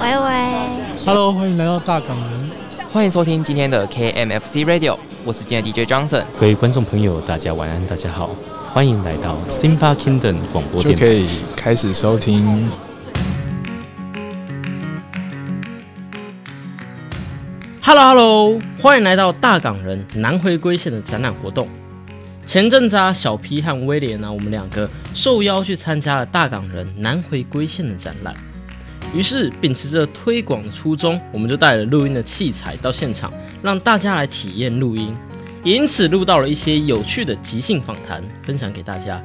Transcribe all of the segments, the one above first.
喂喂，Hello，欢迎来到大港人，欢迎收听今天的 KMFC Radio，我是今天的 DJ Johnson。各位观众朋友，大家晚安，大家好，欢迎来到 Simba Kingdom 广播电台，可以开始收听。Hello Hello，欢迎来到大港人南回归线的展览活动。前阵子啊，小 P 和威廉呢，我们两个受邀去参加了大港人南回归线的展览。于是，秉持着推广的初衷，我们就带了录音的器材到现场，让大家来体验录音。也因此，录到了一些有趣的即兴访谈，分享给大家。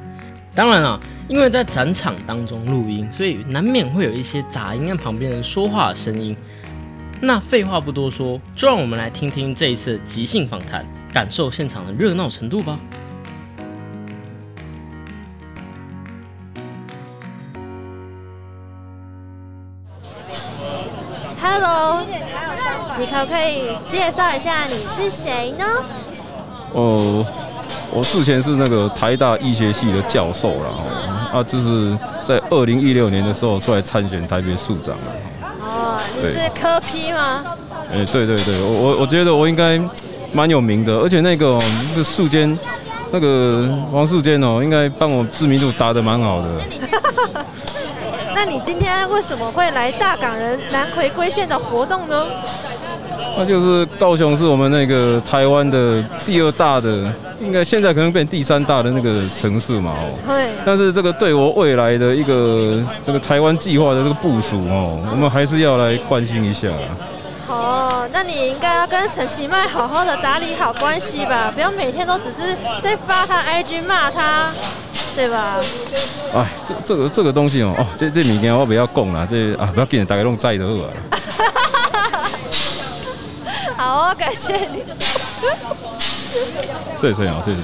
当然啊，因为在展场当中录音，所以难免会有一些杂音跟旁边人说话的声音。那废话不多说，就让我们来听听这一次即兴访谈，感受现场的热闹程度吧。你可不可以介绍一下你是谁呢？哦，我之前是那个台大医学系的教授了，啊，就是在二零一六年的时候出来参选台北市长了。哦，你是科批吗？哎，对对对，我我我觉得我应该蛮有名的，而且那个那个树坚，那个王树坚哦，应该帮我知名度打得蛮好的。那你今天为什么会来大港人南回归线的活动呢？那就是高雄是我们那个台湾的第二大的，应该现在可能变第三大的那个城市嘛哦。对。但是这个对我未来的一个这个台湾计划的这个部署哦，我们还是要来关心一下。哦，那你应该要跟陈其迈好好的打理好关系吧，不要每天都只是在发他 IG 骂他，对吧？哎，这这个这个东西哦，哦，这这物件我不要讲啦，这啊不要紧，大家拢知就好啊。好，感谢你。谢谢啊，谢谢。